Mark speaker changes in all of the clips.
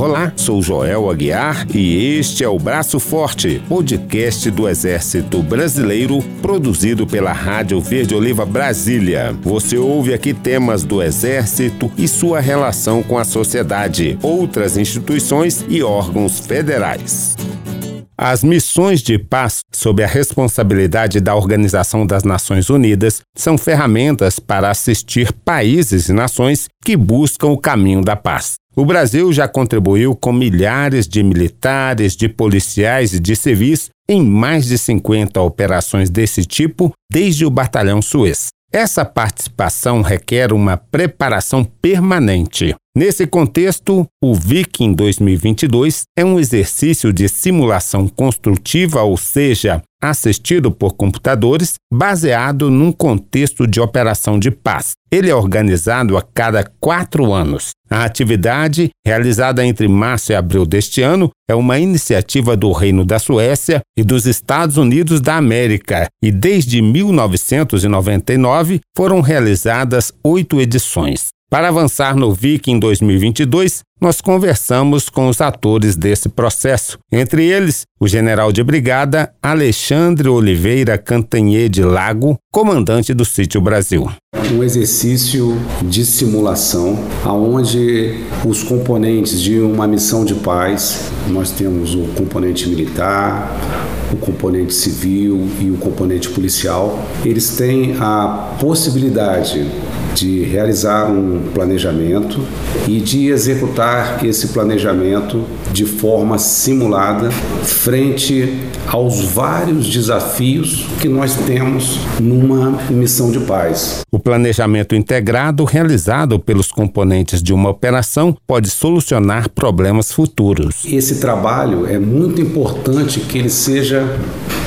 Speaker 1: Olá, sou Joel Aguiar e este é o Braço Forte, podcast do Exército Brasileiro, produzido pela Rádio Verde Oliva Brasília. Você ouve aqui temas do Exército e sua relação com a sociedade, outras instituições e órgãos federais. As missões de paz, sob a responsabilidade da Organização das Nações Unidas, são ferramentas para assistir países e nações que buscam o caminho da paz. O Brasil já contribuiu com milhares de militares, de policiais e de civis em mais de 50 operações desse tipo desde o Batalhão Suez. Essa participação requer uma preparação permanente. Nesse contexto, o Viking 2022 é um exercício de simulação construtiva, ou seja, assistido por computadores, baseado num contexto de operação de paz. Ele é organizado a cada quatro anos. A atividade, realizada entre março e abril deste ano, é uma iniciativa do Reino da Suécia e dos Estados Unidos da América, e desde 1999 foram realizadas oito edições. Para avançar no VIC em 2022, nós conversamos com os atores desse processo, entre eles o general de brigada Alexandre Oliveira Cantanhê de Lago, comandante do Sítio Brasil.
Speaker 2: Um exercício de simulação, aonde os componentes de uma missão de paz, nós temos o componente militar, o componente civil e o componente policial, eles têm a possibilidade de realizar um planejamento e de executar esse planejamento de forma simulada frente aos vários desafios que nós temos numa missão de paz.
Speaker 1: O planejamento integrado realizado pelos componentes de uma operação pode solucionar problemas futuros.
Speaker 2: Esse trabalho é muito importante que ele seja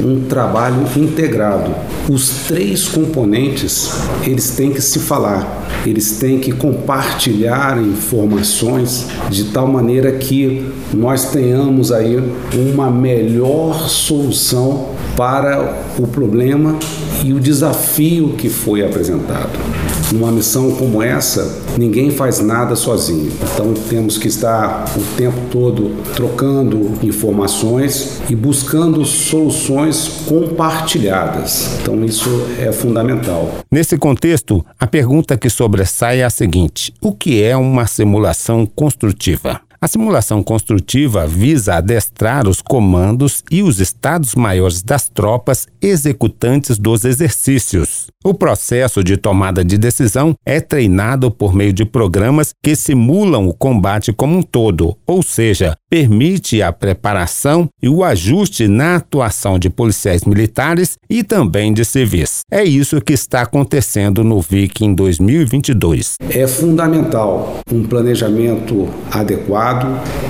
Speaker 2: um trabalho integrado. Os três componentes, eles têm que se falar, eles têm que compartilhar informações de tal maneira que nós tenhamos aí uma melhor solução para o problema e o desafio que foi apresentado. Numa missão como essa, ninguém faz nada sozinho. Então temos que estar o tempo todo trocando informações e buscando soluções compartilhadas. Então isso é fundamental.
Speaker 1: Nesse contexto, a pergunta que sobressai é a seguinte: o que é uma simulação construtiva? A simulação construtiva visa adestrar os comandos e os estados-maiores das tropas executantes dos exercícios. O processo de tomada de decisão é treinado por meio de programas que simulam o combate como um todo, ou seja, permite a preparação e o ajuste na atuação de policiais militares e também de civis. É isso que está acontecendo no VIC em 2022.
Speaker 2: É fundamental um planejamento adequado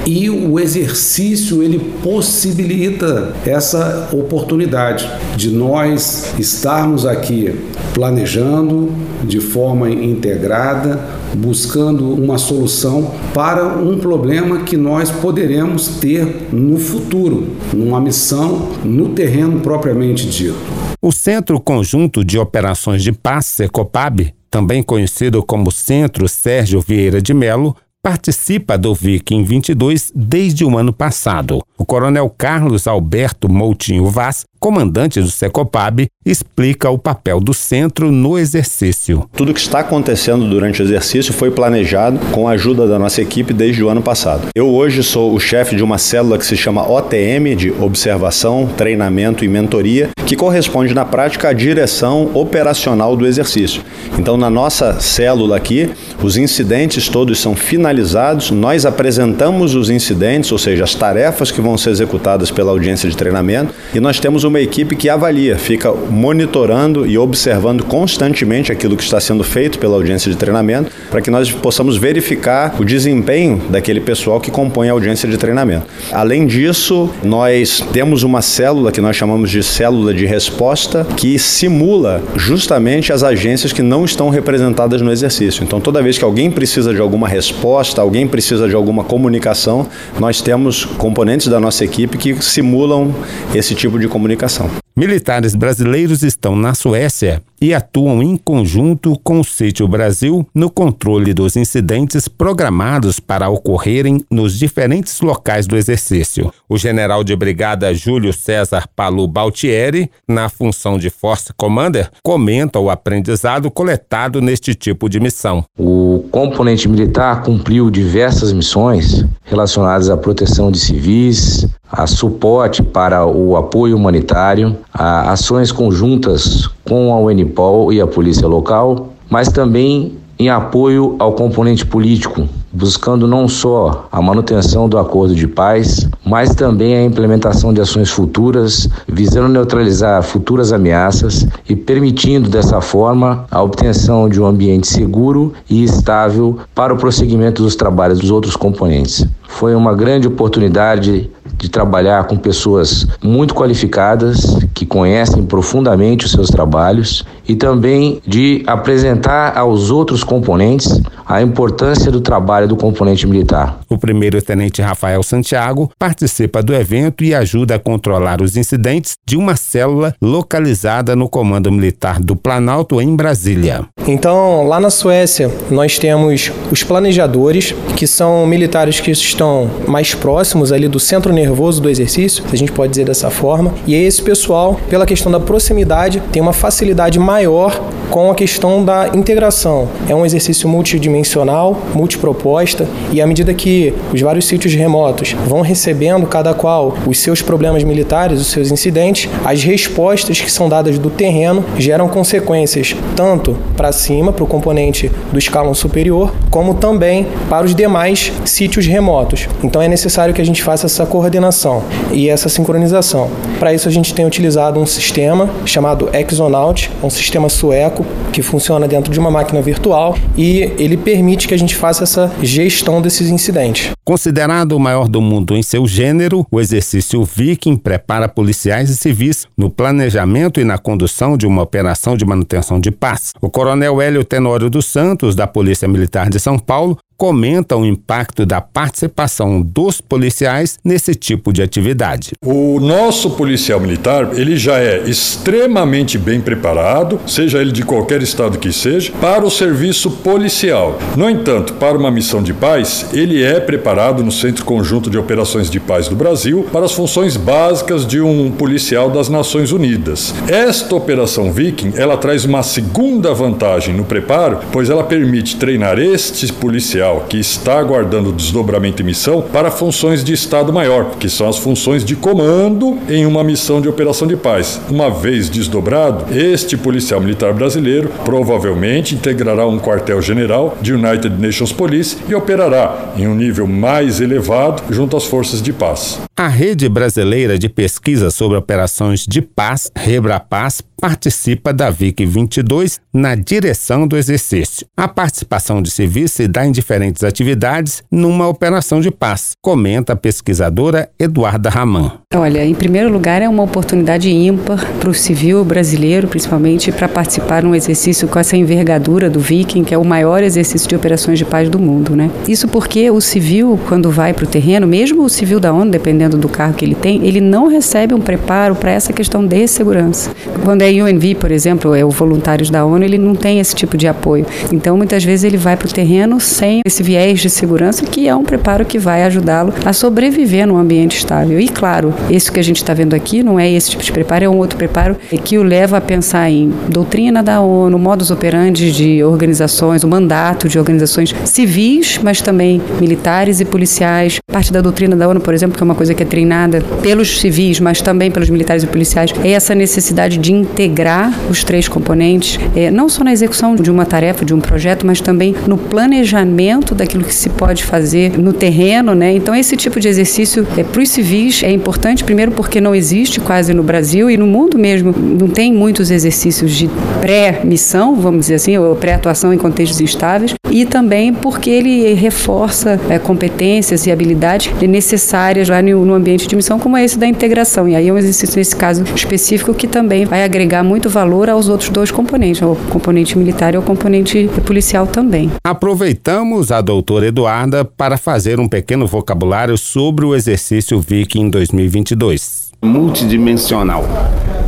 Speaker 2: e o exercício ele possibilita essa oportunidade de nós estarmos aqui planejando de forma integrada, buscando uma solução para um problema que nós poderemos ter no futuro, numa missão no terreno propriamente dito.
Speaker 1: O Centro Conjunto de Operações de Paz, CECOPAB, também conhecido como Centro Sérgio Vieira de Melo, participa do Viking 22 desde o ano passado. O coronel Carlos Alberto Moutinho Vaz comandante do Secopab, explica o papel do centro no exercício.
Speaker 3: Tudo que está acontecendo durante o exercício foi planejado com a ajuda da nossa equipe desde o ano passado. Eu hoje sou o chefe de uma célula que se chama OTM, de Observação, Treinamento e Mentoria, que corresponde na prática à direção operacional do exercício. Então, na nossa célula aqui, os incidentes todos são finalizados, nós apresentamos os incidentes, ou seja, as tarefas que vão ser executadas pela audiência de treinamento, e nós temos uma uma equipe que avalia, fica monitorando e observando constantemente aquilo que está sendo feito pela audiência de treinamento, para que nós possamos verificar o desempenho daquele pessoal que compõe a audiência de treinamento. Além disso, nós temos uma célula que nós chamamos de célula de resposta, que simula justamente as agências que não estão representadas no exercício. Então, toda vez que alguém precisa de alguma resposta, alguém precisa de alguma comunicação, nós temos componentes da nossa equipe que simulam esse tipo de comunicação comunicação.
Speaker 1: Militares brasileiros estão na Suécia e atuam em conjunto com o Sítio Brasil no controle dos incidentes programados para ocorrerem nos diferentes locais do exercício. O general de brigada Júlio César Palu Baltieri, na função de Force Commander, comenta o aprendizado coletado neste tipo de missão.
Speaker 4: O componente militar cumpriu diversas missões relacionadas à proteção de civis, a suporte para o apoio humanitário, a ações conjuntas com a Unipol e a polícia local, mas também em apoio ao componente político, buscando não só a manutenção do acordo de paz, mas também a implementação de ações futuras, visando neutralizar futuras ameaças e permitindo dessa forma a obtenção de um ambiente seguro e estável para o prosseguimento dos trabalhos dos outros componentes. Foi uma grande oportunidade de trabalhar com pessoas muito qualificadas, que conhecem profundamente os seus trabalhos e também de apresentar aos outros componentes a importância do trabalho do componente militar.
Speaker 1: O primeiro-tenente Rafael Santiago participa do evento e ajuda a controlar os incidentes de uma célula localizada no Comando Militar do Planalto, em Brasília.
Speaker 5: Então, lá na Suécia, nós temos os planejadores, que são militares que estão mais próximos ali do centro nervoso do exercício, se a gente pode dizer dessa forma, e esse pessoal, pela questão da proximidade, tem uma facilidade maior maior com a questão da integração. É um exercício multidimensional, multiproposta, e à medida que os vários sítios remotos vão recebendo cada qual os seus problemas militares, os seus incidentes, as respostas que são dadas do terreno geram consequências tanto para cima, para o componente do escalão superior, como também para os demais sítios remotos. Então é necessário que a gente faça essa coordenação e essa sincronização. Para isso a gente tem utilizado um sistema chamado Exonaut, um sistema sueco que funciona dentro de uma máquina virtual e ele permite que a gente faça essa gestão desses incidentes.
Speaker 1: Considerado o maior do mundo em seu gênero, o exercício Viking prepara policiais e civis no planejamento e na condução de uma operação de manutenção de paz. O coronel Hélio Tenório dos Santos, da Polícia Militar de São Paulo, comenta o impacto da participação dos policiais nesse tipo de atividade.
Speaker 6: O nosso policial militar, ele já é extremamente bem preparado, seja ele de qualquer estado que seja, para o serviço policial. No entanto, para uma missão de paz, ele é preparado no Centro Conjunto de Operações de Paz do Brasil para as funções básicas de um policial das Nações Unidas. Esta operação Viking, ela traz uma segunda vantagem no preparo, pois ela permite treinar este policial que está aguardando desdobramento e missão para funções de Estado Maior, que são as funções de comando em uma missão de operação de paz. Uma vez desdobrado, este policial militar brasileiro provavelmente integrará um quartel-general de United Nations Police e operará em um nível mais elevado junto às forças de paz.
Speaker 1: A Rede Brasileira de Pesquisa sobre Operações de Paz, Rebrapaz, participa da VIC 22 na direção do exercício. A participação de civis se dá em diferentes atividades numa operação de paz, comenta a pesquisadora Eduarda Raman.
Speaker 7: Olha, em primeiro lugar, é uma oportunidade ímpar para o civil brasileiro, principalmente, para participar num exercício com essa envergadura do Viking, que é o maior exercício de operações de paz do mundo, né? Isso porque o civil, quando vai para o terreno, mesmo o civil da ONU, dependendo do cargo que ele tem, ele não recebe um preparo para essa questão de segurança. Quando é UNV, por exemplo, é o voluntários da ONU, ele não tem esse tipo de apoio. Então, muitas vezes ele vai para o terreno sem esse viés de segurança, que é um preparo que vai ajudá-lo a sobreviver num ambiente estável. E claro, esse que a gente está vendo aqui não é esse tipo de preparo, é um outro preparo que o leva a pensar em doutrina da ONU, modus operandi de organizações, o mandato de organizações civis, mas também militares e policiais. Parte da doutrina da ONU, por exemplo, que é uma coisa que é treinada pelos civis, mas também pelos militares e policiais, é essa necessidade de integrar os três componentes, é, não só na execução de uma tarefa, de um projeto, mas também no planejamento daquilo que se pode fazer no terreno, né? Então esse tipo de exercício é, para os civis é importante primeiro porque não existe quase no Brasil e no mundo mesmo, não tem muitos exercícios de pré-missão, vamos dizer assim, ou pré-atuação em contextos instáveis, e também porque ele reforça é, competências e habilidades necessárias lá no, no ambiente de missão, como esse da integração. E aí é um exercício, nesse caso específico, que também vai agregar muito valor aos outros dois componentes, o componente militar e o componente policial também.
Speaker 1: Aproveitamos a doutora Eduarda para fazer um pequeno vocabulário sobre o exercício Viking 2020. 2022.
Speaker 2: Multidimensional.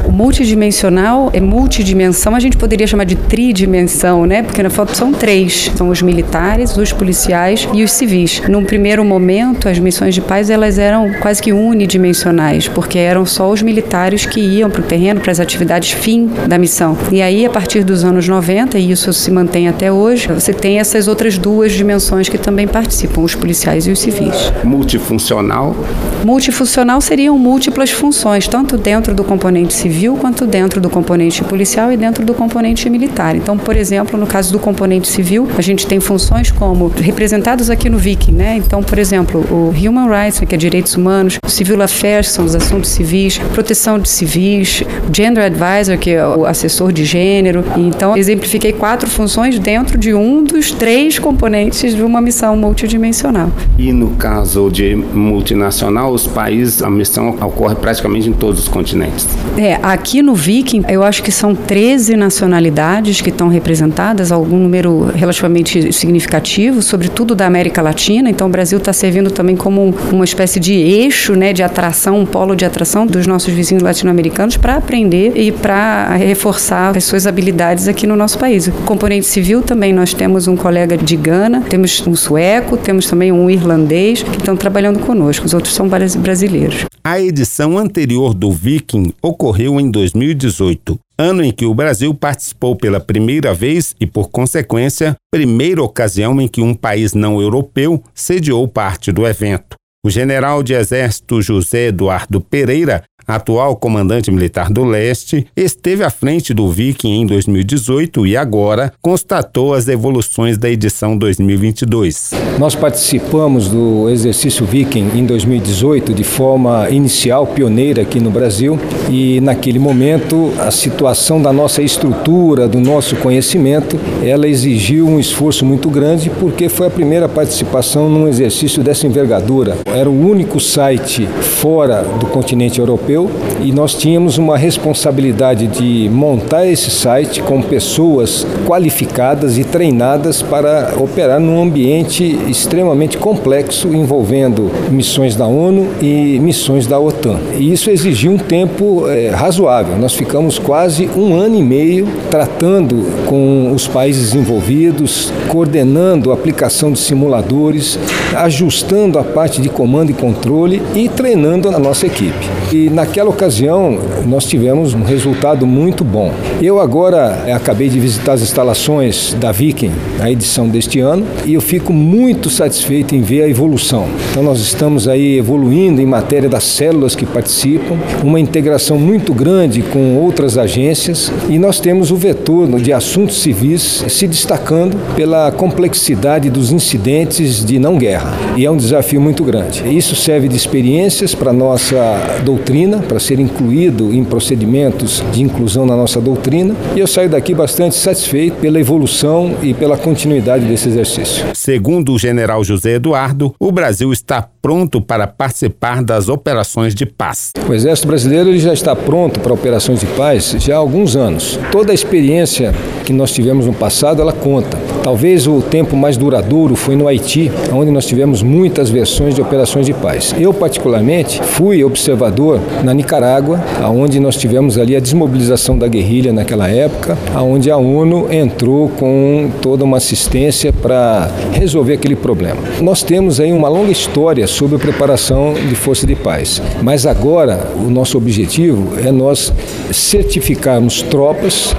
Speaker 7: O multidimensional é multidimensão, a gente poderia chamar de tridimensão, né? Porque na foto são três: são os militares, os policiais e os civis. Num primeiro momento, as missões de paz elas eram quase que unidimensionais, porque eram só os militares que iam para o terreno, para as atividades fim da missão. E aí, a partir dos anos 90, e isso se mantém até hoje, você tem essas outras duas dimensões que também participam, os policiais e os civis.
Speaker 2: Multifuncional?
Speaker 7: Multifuncional seriam múltiplas funções, tanto dentro do componente civil quanto dentro do componente policial e dentro do componente militar. Então, por exemplo, no caso do componente civil, a gente tem funções como representados aqui no Viking, né? Então, por exemplo, o Human Rights, que é direitos humanos, o Civil Affairs, são os assuntos civis, proteção de civis, Gender Advisor, que é o assessor de gênero. Então, exemplifiquei quatro funções dentro de um dos três componentes de uma missão multidimensional.
Speaker 2: E no caso de multinacional, os países, a missão ocorre praticamente em todos os continentes.
Speaker 7: É, aqui no Viking, eu acho que são 13 nacionalidades que estão representadas, algum número relativamente significativo, sobretudo da América Latina. Então, o Brasil está servindo também como uma espécie de eixo, né, de atração, um polo de atração dos nossos vizinhos latino-americanos para aprender e para reforçar as suas habilidades aqui no nosso país. Componente civil também nós temos um colega de Gana, temos um sueco, temos também um irlandês que estão trabalhando conosco. Os outros são brasileiros.
Speaker 1: A edição anterior do Viking ocorreu em 2018, ano em que o Brasil participou pela primeira vez e, por consequência, primeira ocasião em que um país não europeu sediou parte do evento. O general de exército José Eduardo Pereira atual comandante militar do leste, esteve à frente do Viking em 2018 e agora constatou as evoluções da edição 2022.
Speaker 8: Nós participamos do exercício Viking em 2018 de forma inicial, pioneira aqui no Brasil, e naquele momento a situação da nossa estrutura, do nosso conhecimento, ela exigiu um esforço muito grande porque foi a primeira participação num exercício dessa envergadura. Era o único site fora do continente europeu e nós tínhamos uma responsabilidade de montar esse site com pessoas qualificadas e treinadas para operar num ambiente extremamente complexo envolvendo missões da ONU e missões da OTAN. E isso exigiu um tempo é, razoável. Nós ficamos quase um ano e meio tratando com os países envolvidos, coordenando a aplicação de simuladores, ajustando a parte de comando e controle e treinando a nossa equipe. E naquela ocasião nós tivemos um resultado muito bom. Eu agora eh, acabei de visitar as instalações da Viking, a edição deste ano, e eu fico muito satisfeito em ver a evolução. Então nós estamos aí evoluindo em matéria das células que participam, uma integração muito grande com outras agências e nós temos o vetor de assuntos civis se destacando pela complexidade dos incidentes de não guerra. E é um desafio muito grande. Isso serve de experiências para nossa doutrina, para ser incluído em procedimentos de inclusão na nossa doutrina, e eu saio daqui bastante satisfeito pela evolução e pela continuidade desse exercício.
Speaker 1: Segundo o general José Eduardo, o Brasil está pronto para participar das operações de paz.
Speaker 8: O Exército Brasileiro já está pronto para operações de paz já há alguns anos. Toda a experiência que nós tivemos no passado, ela conta. Talvez o tempo mais duradouro foi no Haiti, onde nós tivemos muitas versões de operações de paz. Eu, particularmente, fui observador na Nicarágua, onde nós tivemos ali a desmobilização da guerrilha naquela época, onde a ONU entrou com toda uma assistência para resolver aquele problema. Nós temos aí uma longa história sobre a preparação de força de paz, mas agora o nosso objetivo é nós certificarmos tropas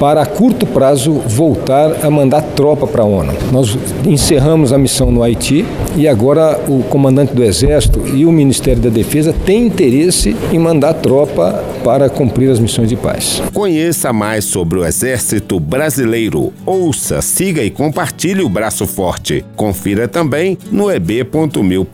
Speaker 8: para a curto prazo voltar a mandar tropa para a ONU. Nós encerramos a missão no Haiti e agora o comandante do Exército e o Ministério da Defesa têm interesse em mandar tropa para cumprir as missões de paz.
Speaker 1: Conheça mais sobre o Exército Brasileiro. Ouça, siga e compartilhe o Braço Forte. Confira também no eb.mil.br.